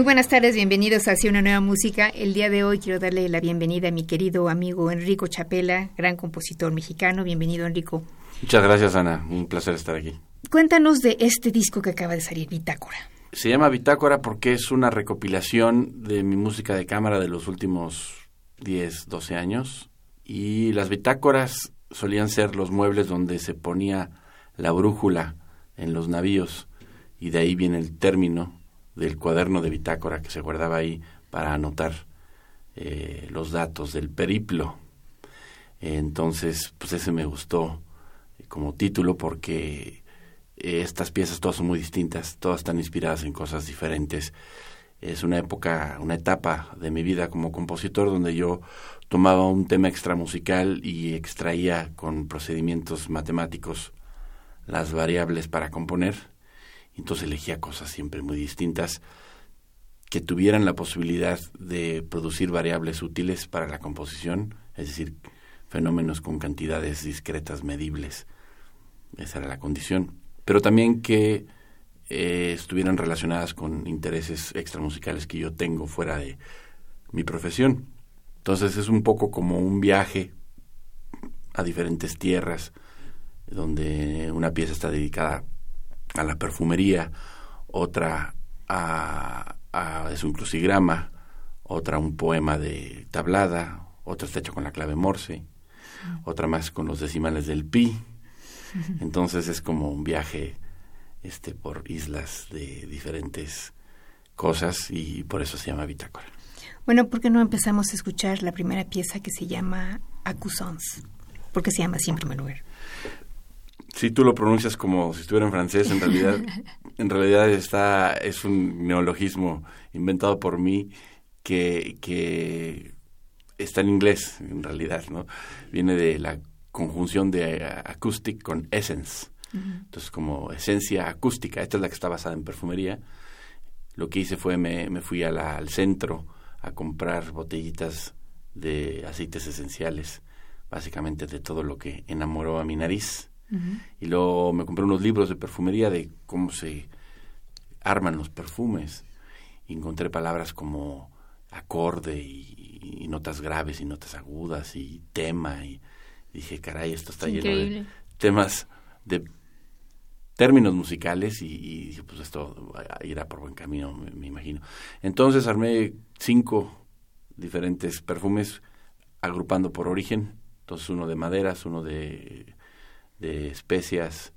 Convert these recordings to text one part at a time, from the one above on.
Muy buenas tardes, bienvenidos a Hacia una nueva música. El día de hoy quiero darle la bienvenida a mi querido amigo Enrico Chapela, gran compositor mexicano. Bienvenido, Enrico. Muchas gracias, Ana. Un placer estar aquí. Cuéntanos de este disco que acaba de salir, Bitácora. Se llama Bitácora porque es una recopilación de mi música de cámara de los últimos 10, 12 años. Y las bitácoras solían ser los muebles donde se ponía la brújula en los navíos. Y de ahí viene el término del cuaderno de bitácora que se guardaba ahí para anotar eh, los datos del periplo. Entonces, pues ese me gustó como título porque eh, estas piezas todas son muy distintas, todas están inspiradas en cosas diferentes. Es una época, una etapa de mi vida como compositor donde yo tomaba un tema extramusical y extraía con procedimientos matemáticos las variables para componer entonces elegía cosas siempre muy distintas que tuvieran la posibilidad de producir variables útiles para la composición, es decir, fenómenos con cantidades discretas medibles. Esa era la condición. Pero también que eh, estuvieran relacionadas con intereses extramusicales que yo tengo fuera de mi profesión. Entonces es un poco como un viaje a diferentes tierras, donde una pieza está dedicada a la perfumería, otra a, a, es un crucigrama, otra un poema de tablada, otra está hecha con la clave Morse, otra más con los decimales del pi. Entonces es como un viaje este por islas de diferentes cosas y por eso se llama bitácora. Bueno, ¿por qué no empezamos a escuchar la primera pieza que se llama Accusons? ¿Por qué se llama así en primer lugar? Si tú lo pronuncias como si estuviera en francés, en realidad, en realidad está, es un neologismo inventado por mí que, que está en inglés, en realidad, ¿no? Viene de la conjunción de acoustic con essence. Entonces, como esencia acústica, esta es la que está basada en perfumería. Lo que hice fue, me, me fui a la, al centro a comprar botellitas de aceites esenciales, básicamente de todo lo que enamoró a mi nariz y luego me compré unos libros de perfumería de cómo se arman los perfumes. Y encontré palabras como acorde y, notas graves y notas agudas y tema. Y dije, caray, esto está lleno de temas de términos musicales y, dije, pues esto irá por buen camino, me, imagino. Entonces armé cinco diferentes perfumes agrupando por origen. Entonces uno de maderas, uno de de especias,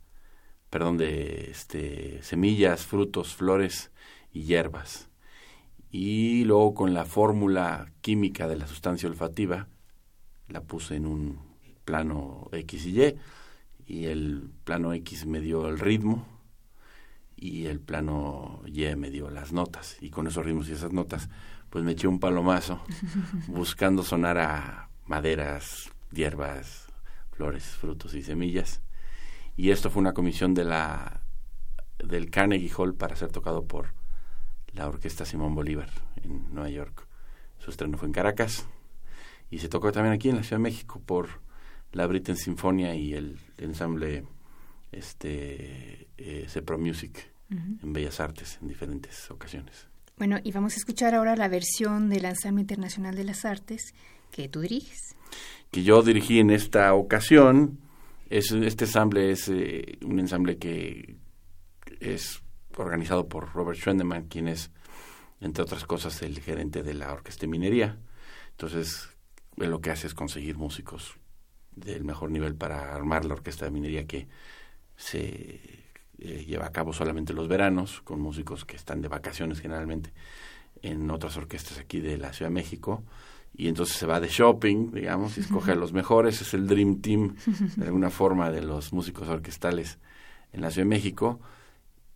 perdón, de este, semillas, frutos, flores y hierbas. Y luego con la fórmula química de la sustancia olfativa, la puse en un plano X y Y, y el plano X me dio el ritmo y el plano Y me dio las notas. Y con esos ritmos y esas notas, pues me eché un palomazo buscando sonar a maderas, hierbas, flores, frutos y semillas. Y esto fue una comisión de la del Carnegie Hall para ser tocado por la Orquesta Simón Bolívar en Nueva York. Su estreno fue en Caracas y se tocó también aquí en la Ciudad de México por la Britten Sinfonia y el ensamble este eh, Cepro Music en Bellas Artes en diferentes ocasiones. Bueno, y vamos a escuchar ahora la versión del Ensamble Internacional de las Artes que tú diriges que yo dirigí en esta ocasión. Es, este ensamble es eh, un ensamble que es organizado por Robert Schwendeman, quien es, entre otras cosas, el gerente de la Orquesta de Minería. Entonces, lo que hace es conseguir músicos del mejor nivel para armar la Orquesta de Minería que se eh, lleva a cabo solamente los veranos, con músicos que están de vacaciones generalmente en otras orquestas aquí de la Ciudad de México y entonces se va de shopping, digamos, y escoge a los mejores, es el Dream Team de alguna forma de los músicos orquestales en la Ciudad de México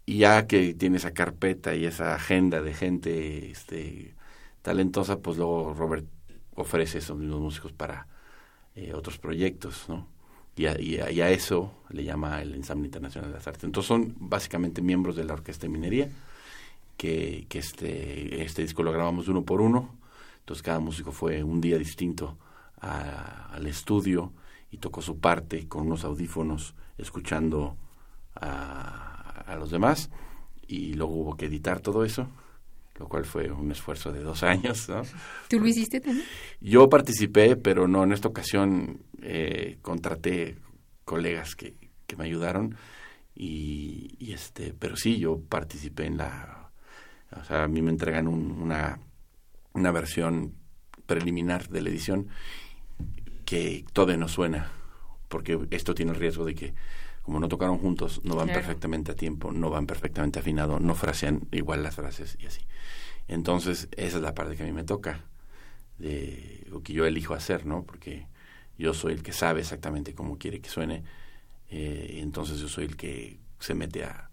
y ya que tiene esa carpeta y esa agenda de gente este, talentosa, pues luego Robert ofrece esos mismos músicos para eh, otros proyectos, ¿no? Y a, y, a, eso le llama el Ensamble Internacional de las Artes. Entonces son básicamente miembros de la Orquesta de Minería, que, que este, este disco lo grabamos uno por uno, entonces cada músico fue un día distinto al estudio y tocó su parte con unos audífonos escuchando a, a los demás y luego hubo que editar todo eso lo cual fue un esfuerzo de dos años. ¿no? ¿Tú lo hiciste también? Yo participé, pero no, en esta ocasión eh, contraté colegas que, que me ayudaron y, y, este, pero sí, yo participé en la, o sea, a mí me entregan una, una versión preliminar de la edición que todavía no suena, porque esto tiene el riesgo de que como no tocaron juntos, no van perfectamente a tiempo, no van perfectamente afinado, no frasean igual las frases y así. Entonces, esa es la parte que a mí me toca, de lo que yo elijo hacer, ¿no? Porque yo soy el que sabe exactamente cómo quiere que suene, eh, entonces yo soy el que se mete a,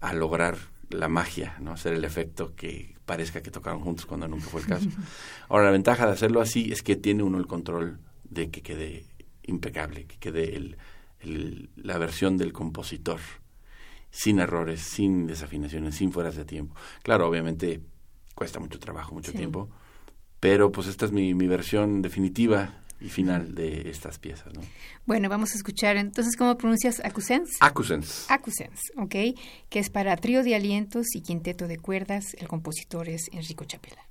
a lograr la magia, ¿no? Hacer el efecto que parezca que tocaron juntos cuando nunca fue el caso. Ahora, la ventaja de hacerlo así es que tiene uno el control de que quede impecable, que quede el, la versión del compositor, sin errores, sin desafinaciones, sin fueras de tiempo. Claro, obviamente cuesta mucho trabajo, mucho tiempo, pero pues esta es mi, mi versión definitiva y final de estas piezas. ¿no? Bueno, vamos a escuchar entonces cómo pronuncias Acusens. Acusens. Acusens, ok, que es para trío de alientos y quinteto de cuerdas. El compositor es Enrico Chapela.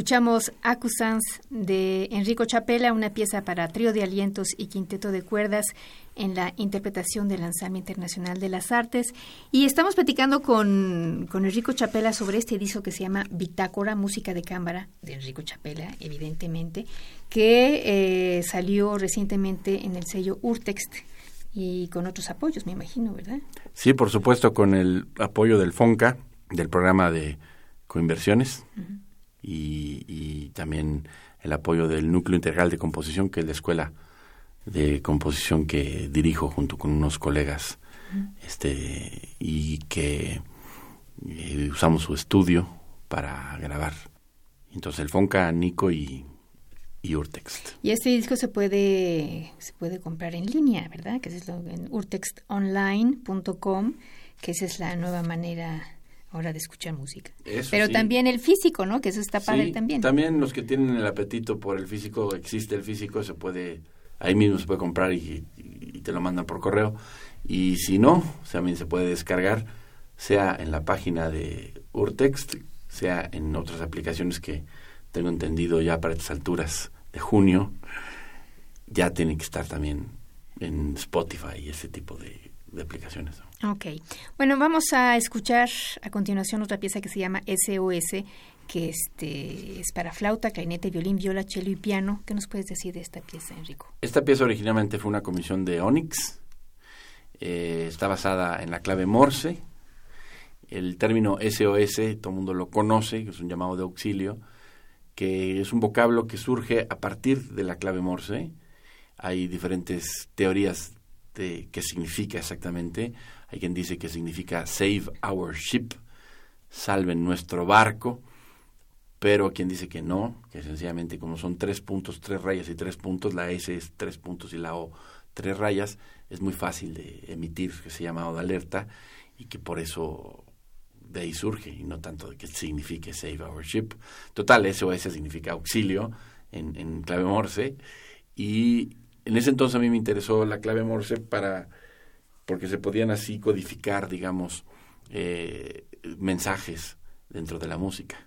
Escuchamos Accusans de Enrico Chapela, una pieza para trío de alientos y quinteto de cuerdas en la interpretación del Lanzamiento Internacional de las Artes. Y estamos platicando con, con Enrico Chapela sobre este disco que se llama Bitácora, Música de Cámara, de Enrico Chapela, evidentemente, que eh, salió recientemente en el sello Urtext y con otros apoyos, me imagino, ¿verdad? Sí, por supuesto, con el apoyo del FONCA, del programa de coinversiones y, también el apoyo del Núcleo Integral de Composición, que es la escuela de composición que dirijo junto con unos colegas este y que eh, usamos su estudio para grabar. Entonces el Fonca, Nico y, y Urtext. Y este disco se puede se puede comprar en línea, ¿verdad? Que es lo, en urtextonline.com, que esa es la nueva manera hora de escuchar música. Pero también el físico, ¿no? Que eso está padre también. También los que tienen el apetito por el físico, existe el físico, se puede, ahí mismo se puede comprar y, te lo mandan por correo. Y si no, también se puede descargar, sea en la página de Urtext, sea en otras aplicaciones que tengo entendido ya para estas alturas de junio, ya tienen que estar también en Spotify y ese tipo de, de aplicaciones. Ok. Bueno, vamos a escuchar a continuación otra pieza que se llama SOS, que este, es para flauta, clarinete, violín, viola, cello y piano. ¿Qué nos puedes decir de esta pieza, Enrico? Esta pieza originalmente fue una comisión de Onyx. Eh, está basada en la clave Morse. El término SOS, todo el mundo lo conoce, que es un llamado de auxilio, que es un vocablo que surge a partir de la clave Morse. Hay diferentes teorías de qué significa exactamente. Hay quien dice que significa save our ship, salven nuestro barco, pero quien dice que no, que sencillamente como son tres puntos, tres rayas y tres puntos, la S es tres puntos y la O tres rayas, es muy fácil de emitir ese llamado de alerta y que por eso de ahí surge y no tanto de que signifique save our ship. Total, SOS significa auxilio en, en clave Morse y en ese entonces a mí me interesó la clave Morse para porque se podían así codificar, digamos, eh, mensajes dentro de la música.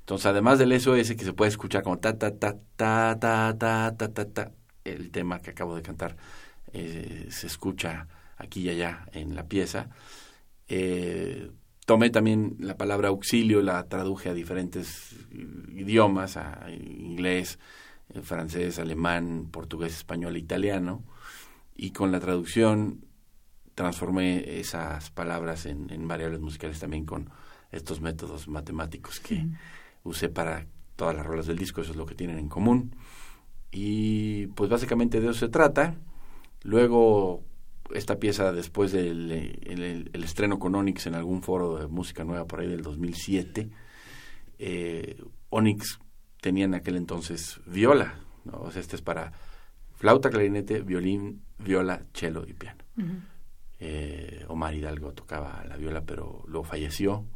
Entonces, además del SOS que se puede escuchar como ta ta ta ta ta ta ta ta ta, el tema que acabo de cantar eh, se escucha aquí y allá en la pieza. Eh, tomé también la palabra auxilio, la traduje a diferentes idiomas, a inglés, francés, alemán, portugués, español, italiano, y con la traducción transformé esas palabras en, variables musicales también con estos métodos matemáticos que usé para todas las rolas del disco, eso es lo que tienen en común. Y pues básicamente de eso se trata. Luego, esta pieza, después del el, estreno con Onyx en algún foro de música nueva por ahí del 2007, eh, Onyx tenía en aquel entonces viola. ¿no? O sea, este es para flauta, clarinete, violín, viola, cello y piano. Eh, Omar Hidalgo tocaba la viola, pero luego falleció.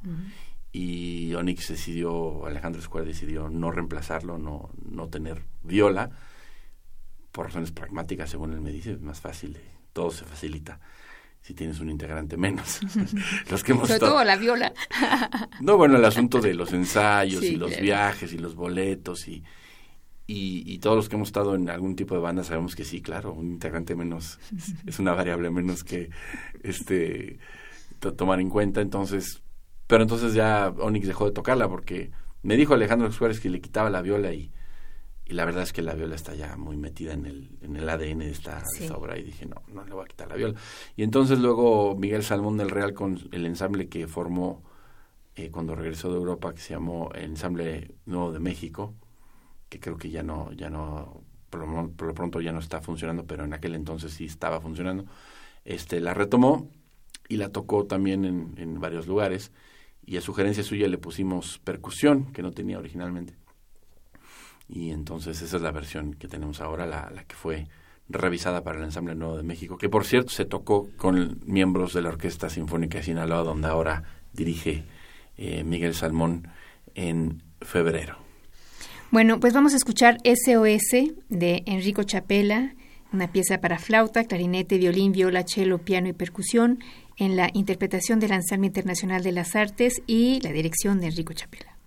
Y Onyx decidió, Alejandro Square decidió no reemplazarlo, no, no tener viola. por razones pragmáticas, según él me dice, es más fácil, todo se facilita si tienes un integrante menos. los que hemos Sobre todo la viola. no, bueno, el asunto de los ensayos y los viajes y los boletos y, y, todos los que hemos estado en algún tipo de banda sabemos que sí, claro, un integrante menos es una variable menos que este tomar en cuenta. Entonces, pero entonces ya Onyx dejó de tocarla porque me dijo Alejandro Suárez que le quitaba la viola y y la verdad es que la viola está ya muy metida en el, en el ADN de esta, obra y dije, no, no le voy a quitar la viola. Y entonces luego Miguel Salmón del Real con el ensamble que formó eh, cuando regresó de Europa, que se llamó el Ensamble Nuevo de México, que creo que ya no, ya no, por lo, pronto ya no está funcionando, pero en aquel entonces sí estaba funcionando, este, la retomó y la tocó también en, en varios lugares y a sugerencia suya le pusimos percusión, que no tenía originalmente y entonces esa es la versión que tenemos ahora, la, la que fue revisada para el Ensamble Nuevo de México, que por cierto se tocó con miembros de la Orquesta Sinfónica de Sinaloa, donde ahora dirige eh, Miguel Salmón en febrero. Bueno, pues vamos a escuchar SOS de Enrico Chapela, una pieza para flauta, clarinete, violín, viola, cello, piano y percusión, en la interpretación del Ensamble Internacional de las Artes y la dirección de Enrico Chapela.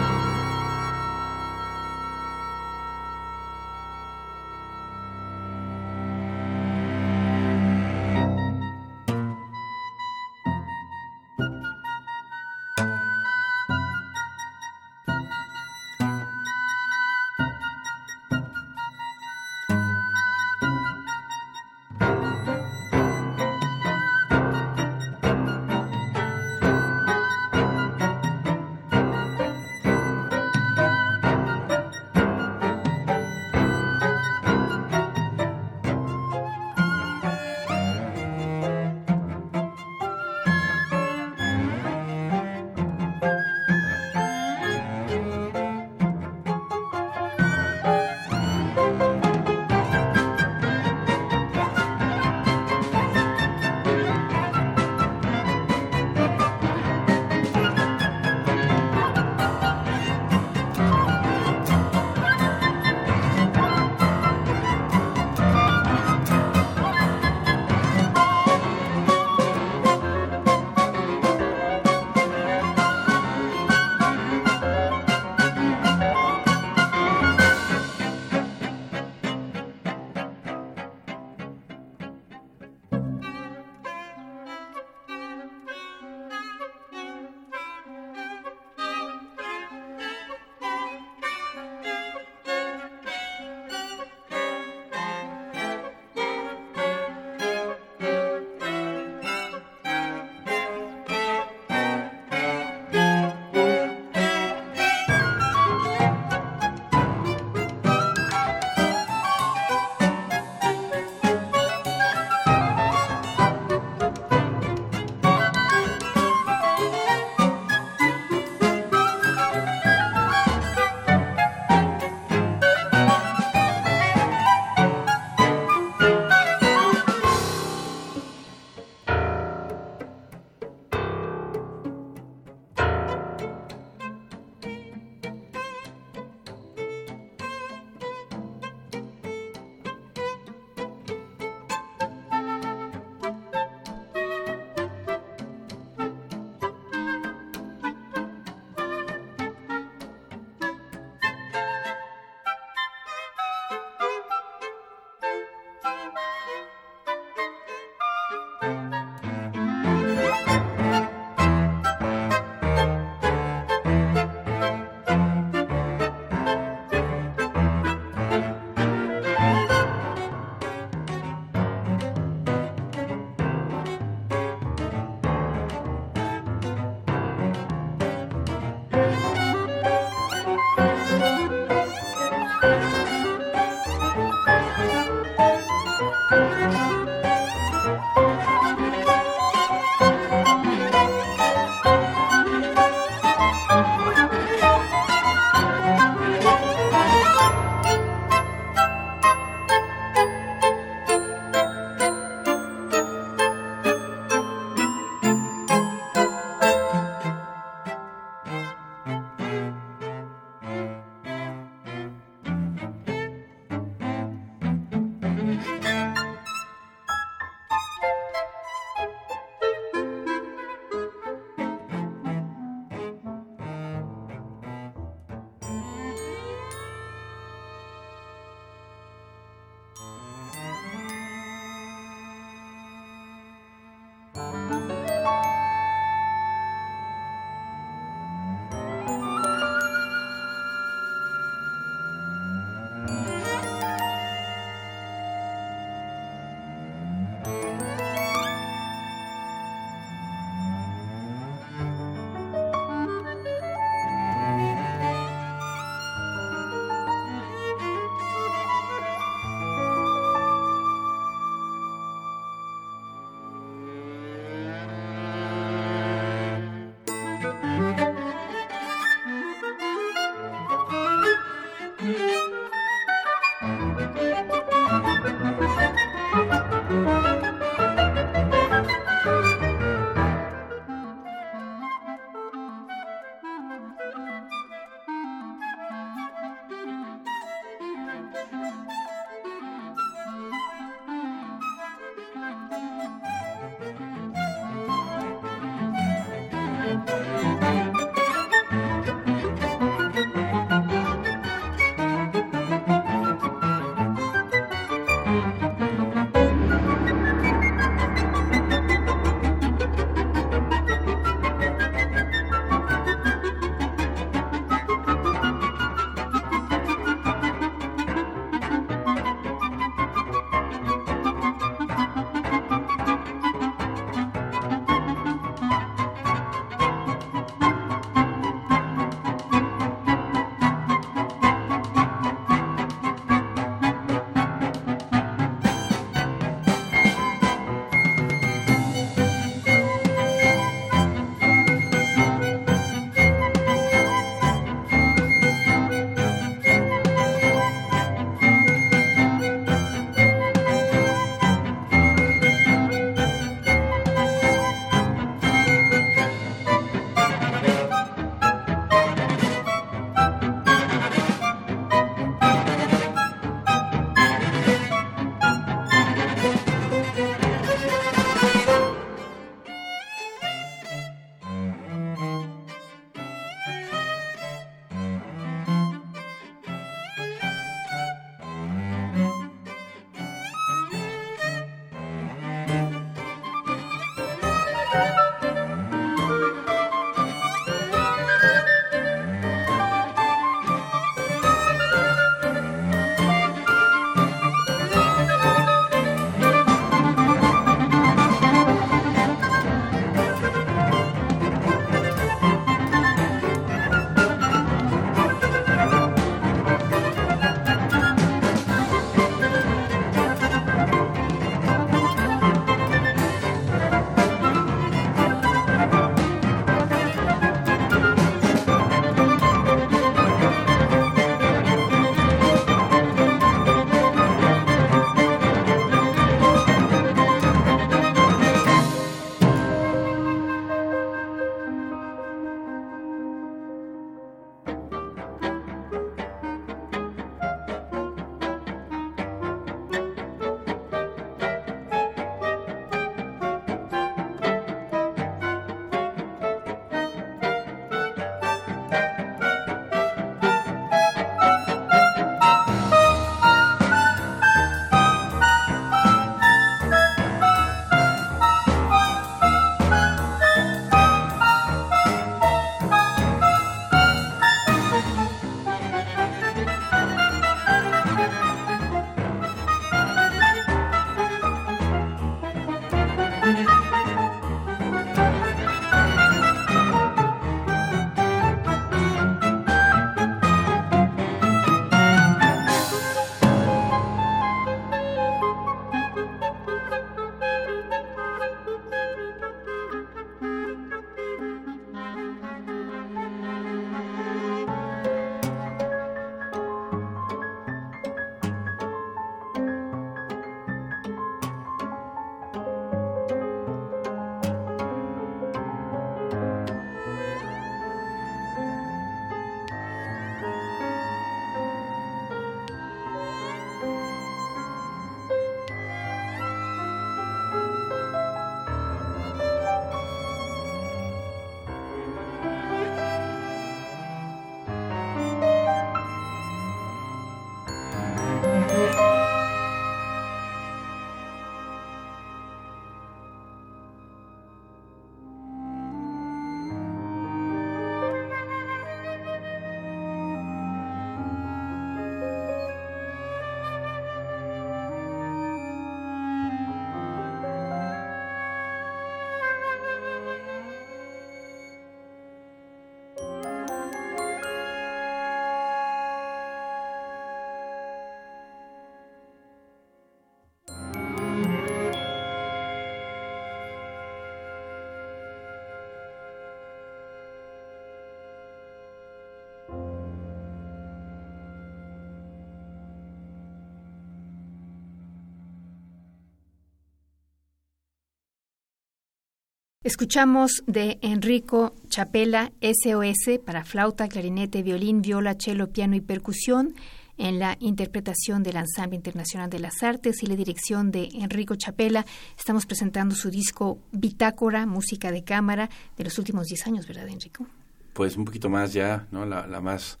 Escuchamos de Enrico Chapela SOS para flauta, clarinete, violín, viola, cello, piano y percusión en la interpretación del Ensamble Internacional de las Artes y la dirección de Enrico Chapela. Estamos presentando su disco Bitácora, música de cámara, de los últimos 10 años, ¿verdad, Enrico? Pues un poquito más ya, ¿no? La, más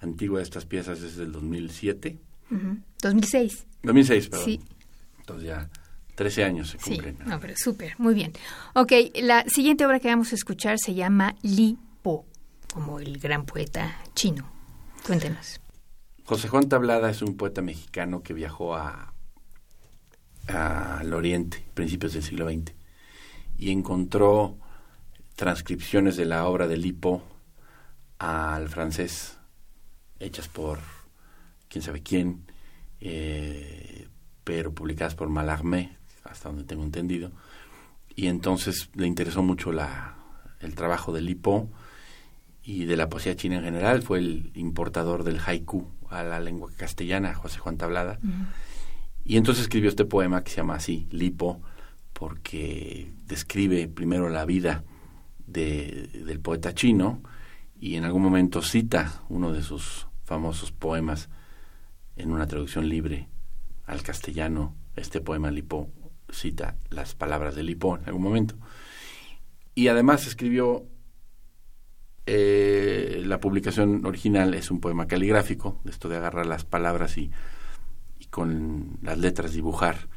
antigua de estas piezas es del 2007. 2006. 2006, perdón. Sí. Entonces ya 13 años se cumplen. Sí, no, pero súper, muy bien. Ok, la siguiente obra que vamos a escuchar se llama Li Po, como el gran poeta chino. Cuéntenos. José Juan Tablada es un poeta mexicano que viajó a al Oriente, principios del siglo XX, y encontró transcripciones de la obra de Lipo al francés, hechas por quién sabe quién, eh, pero publicadas por Mallarmé, hasta donde tengo entendido, y entonces le interesó mucho la, el trabajo de Lipo y de la poesía china en general, fue el importador del haiku a la lengua castellana, José Juan Tablada, y entonces escribió este poema que se llama así, Lipo, porque describe primero la vida de, del poeta chino y en algún momento cita uno de sus famosos poemas en una traducción libre al castellano, este poema Lipo cita las palabras de Lipo en algún momento. Y además escribió eh, la publicación original es un poema caligráfico, esto de agarrar las palabras y, y, con las letras dibujar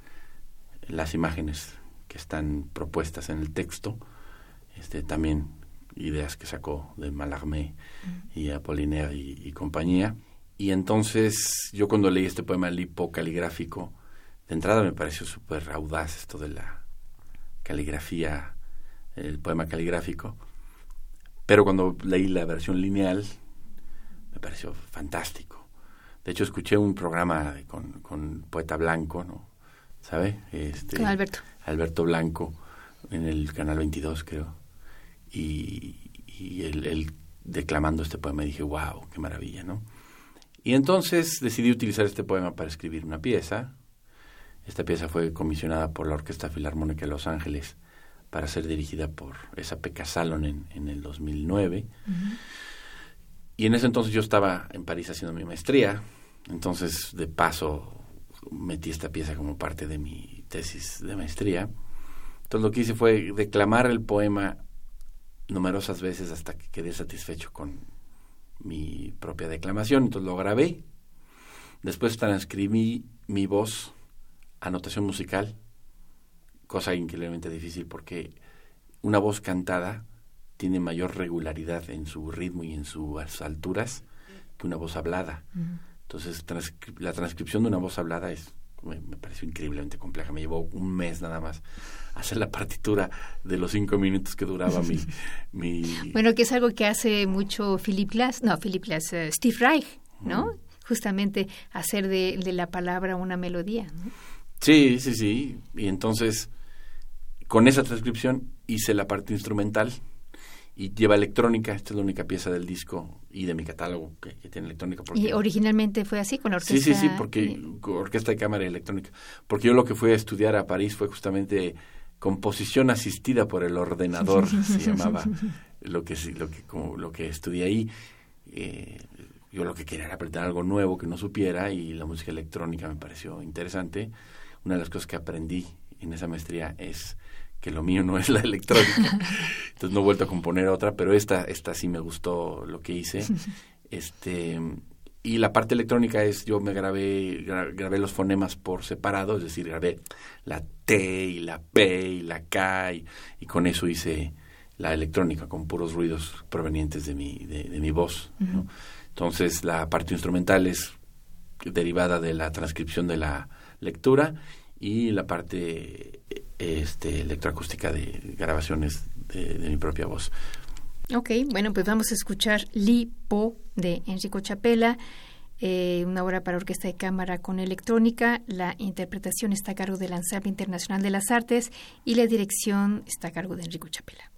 las imágenes que están propuestas en el texto. Este, también ideas que sacó de Mallarmé y Apollinaire y, compañía. Y entonces yo cuando leí este poema lipo caligráfico, de entrada me pareció súper audaz esto de la caligrafía, el poema caligráfico, pero cuando leí la versión lineal me pareció fantástico. De hecho escuché un programa con, con poeta blanco, ¿no? ¿Sabe? Este, Alberto. Alberto Blanco en el canal 22 creo. Y, y él, declamando este poema dije, wow, qué maravilla, ¿no? Y entonces decidí utilizar este poema para escribir una pieza esta pieza fue comisionada por la Orquesta Filarmónica de Los Ángeles para ser dirigida por esa Pekka en, el 2009. Y en ese entonces yo estaba en París haciendo mi maestría, entonces de paso metí esta pieza como parte de mi tesis de maestría. Entonces lo que hice fue declamar el poema numerosas veces hasta que quedé satisfecho con mi propia declamación, entonces lo grabé. Después transcribí mi voz anotación musical, cosa increíblemente difícil porque una voz cantada tiene mayor regularidad en su ritmo y en sus alturas que una voz hablada. Entonces, la transcripción de una voz hablada es me, pareció increíblemente compleja. Me llevó un mes nada más hacer la partitura de los cinco minutos que duraba mi, mi... Bueno, que es algo que hace mucho Philip Glass, no, Philip Glass, eh, Steve Reich, ¿no? Justamente hacer de, de, la palabra una melodía. ¿no? Sí, sí, sí. Y entonces, con esa transcripción hice la parte instrumental y lleva electrónica. Esta es la única pieza del disco y de mi catálogo que, tiene electrónica. ¿Y originalmente fue así con la orquesta? Sí, sí, sí, porque orquesta de cámara y electrónica. Porque yo lo que fui a estudiar a París fue justamente composición asistida por el ordenador, se llamaba lo que, lo que, como, lo que estudié ahí. Eh, yo lo que quería era aprender algo nuevo que no supiera y la música electrónica me pareció interesante una de las cosas que aprendí en esa maestría es que lo mío no es la electrónica. Entonces no he vuelto a componer otra, pero esta, esta sí me gustó lo que hice. Este, y la parte electrónica es, yo me grabé, grabé los fonemas por separado, es decir, grabé la T y la P y la K y, con eso hice la electrónica con puros ruidos provenientes de mi, de, mi voz. Entonces la parte instrumental es derivada de la transcripción de la lectura y la parte este, electroacústica de grabaciones de, mi propia voz. Ok, bueno, pues vamos a escuchar Lipo de Enrico Chapela, eh, una obra para orquesta de cámara con electrónica. La interpretación está a cargo del Ensamble Internacional de las Artes y la dirección está a cargo de Enrico Chapela.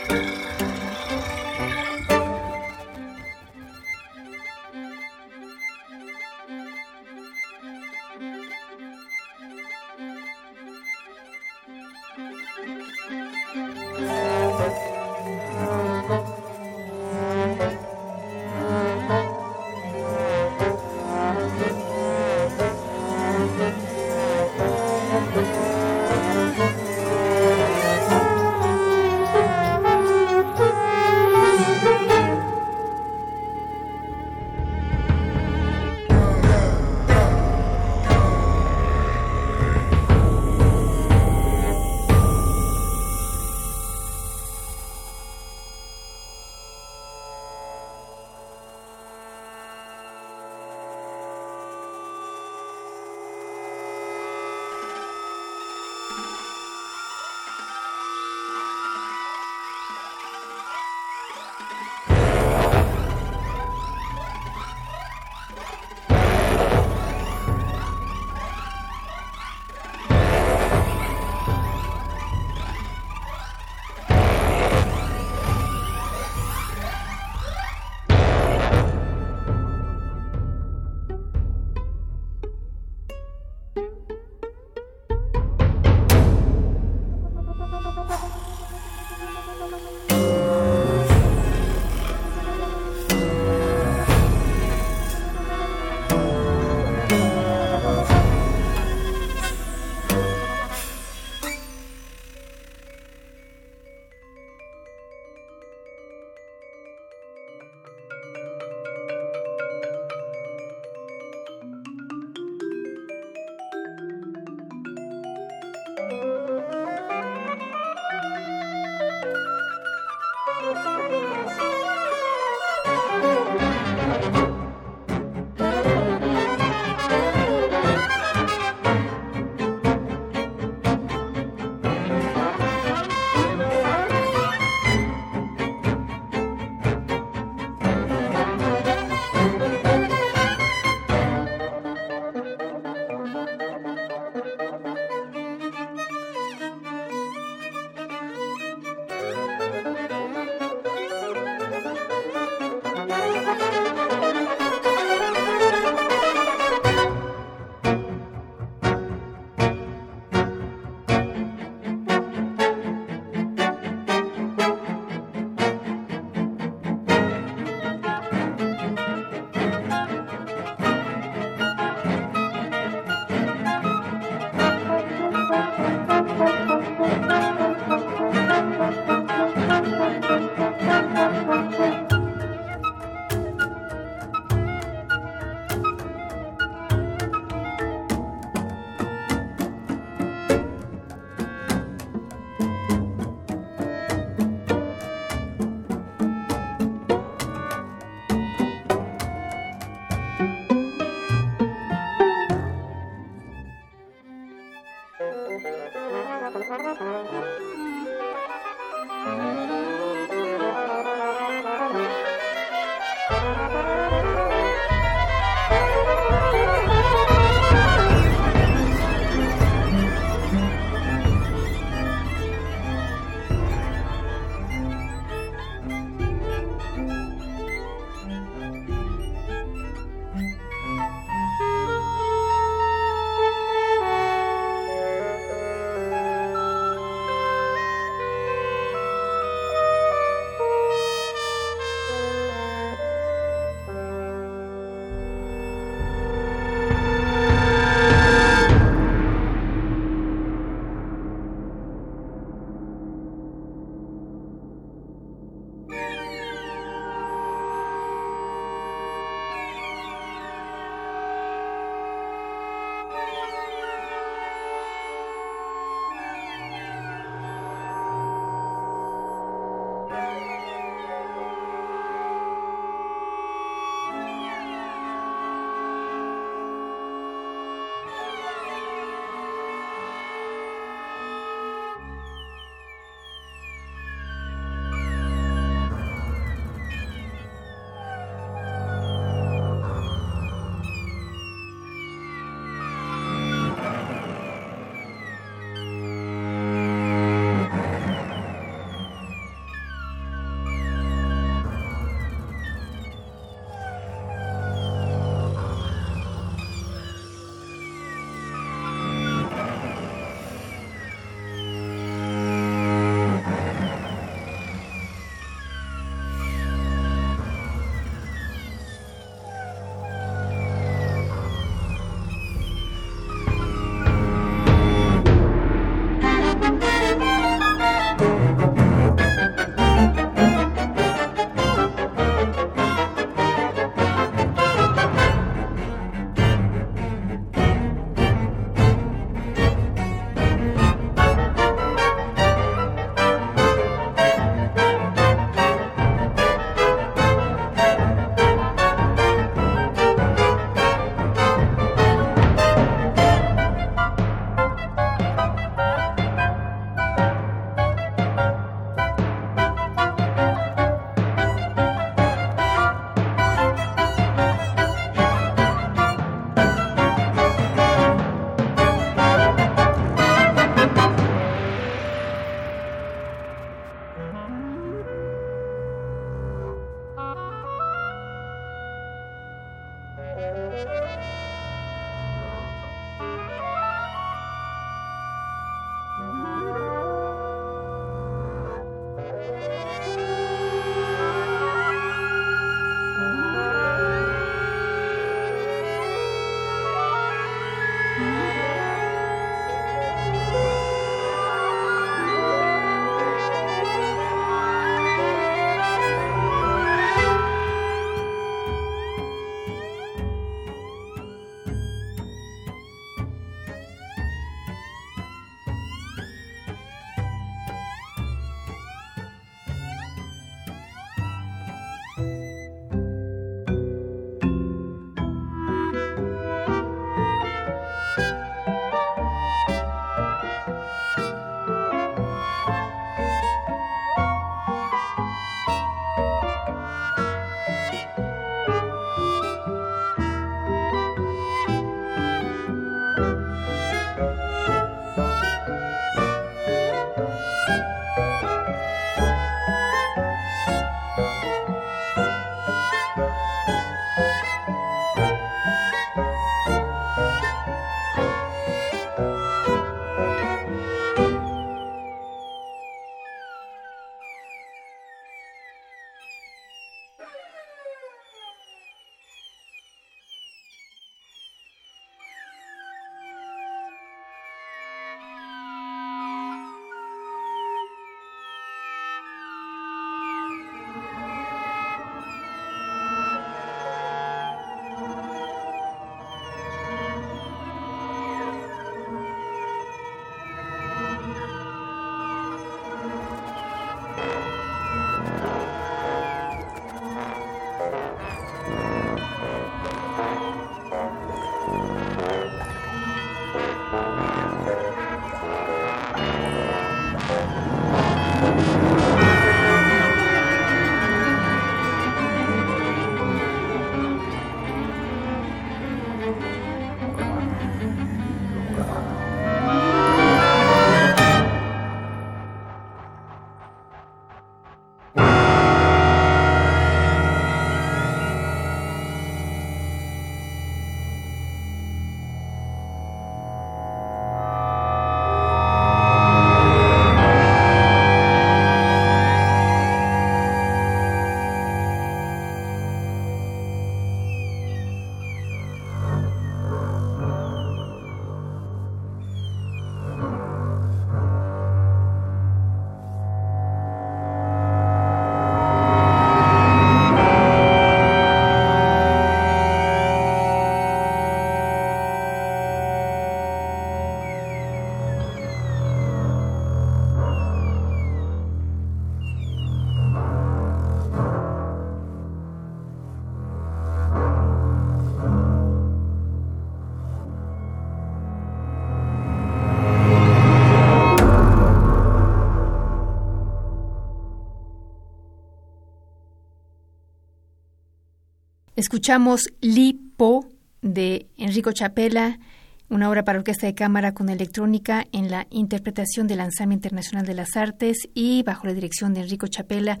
Escuchamos Lipo de Enrico Chapela, una obra para orquesta de cámara con electrónica en la interpretación del Lanzamiento Internacional de las Artes y bajo la dirección de Enrico Chapela.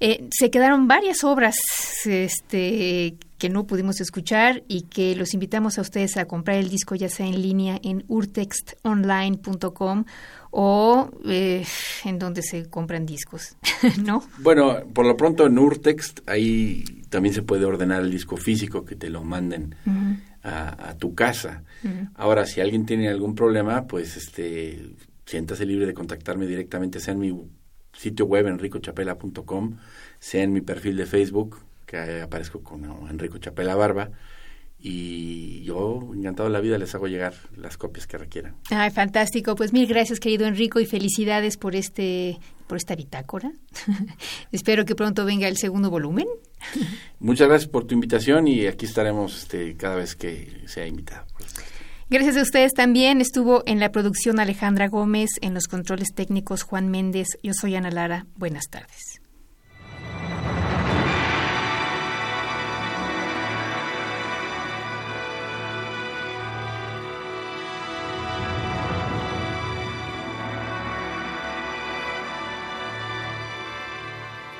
Eh, se quedaron varias obras este, que no pudimos escuchar y que los invitamos a ustedes a comprar el disco ya sea en línea en urtextonline.com o eh, en donde se compran discos, ¿no? Bueno, por lo pronto en Urtext ahí también se puede ordenar el disco físico que te lo manden a, tu casa. Ahora, si alguien tiene algún problema, pues este siéntase libre de contactarme directamente, sea en mi sitio web enricochapela.com, sea en mi perfil de Facebook, que aparezco con Enrico Chapela Barba, y yo, encantado de la vida, les hago llegar las copias que requieran. Ay, fantástico. Pues mil gracias, querido Enrico, y felicidades por este por esta bitácora. Espero que pronto venga el segundo volumen. Muchas gracias por tu invitación y aquí estaremos este, cada vez que sea invitado. Gracias a ustedes también. Estuvo en la producción Alejandra Gómez, en los controles técnicos Juan Méndez. Yo soy Ana Lara. Buenas tardes.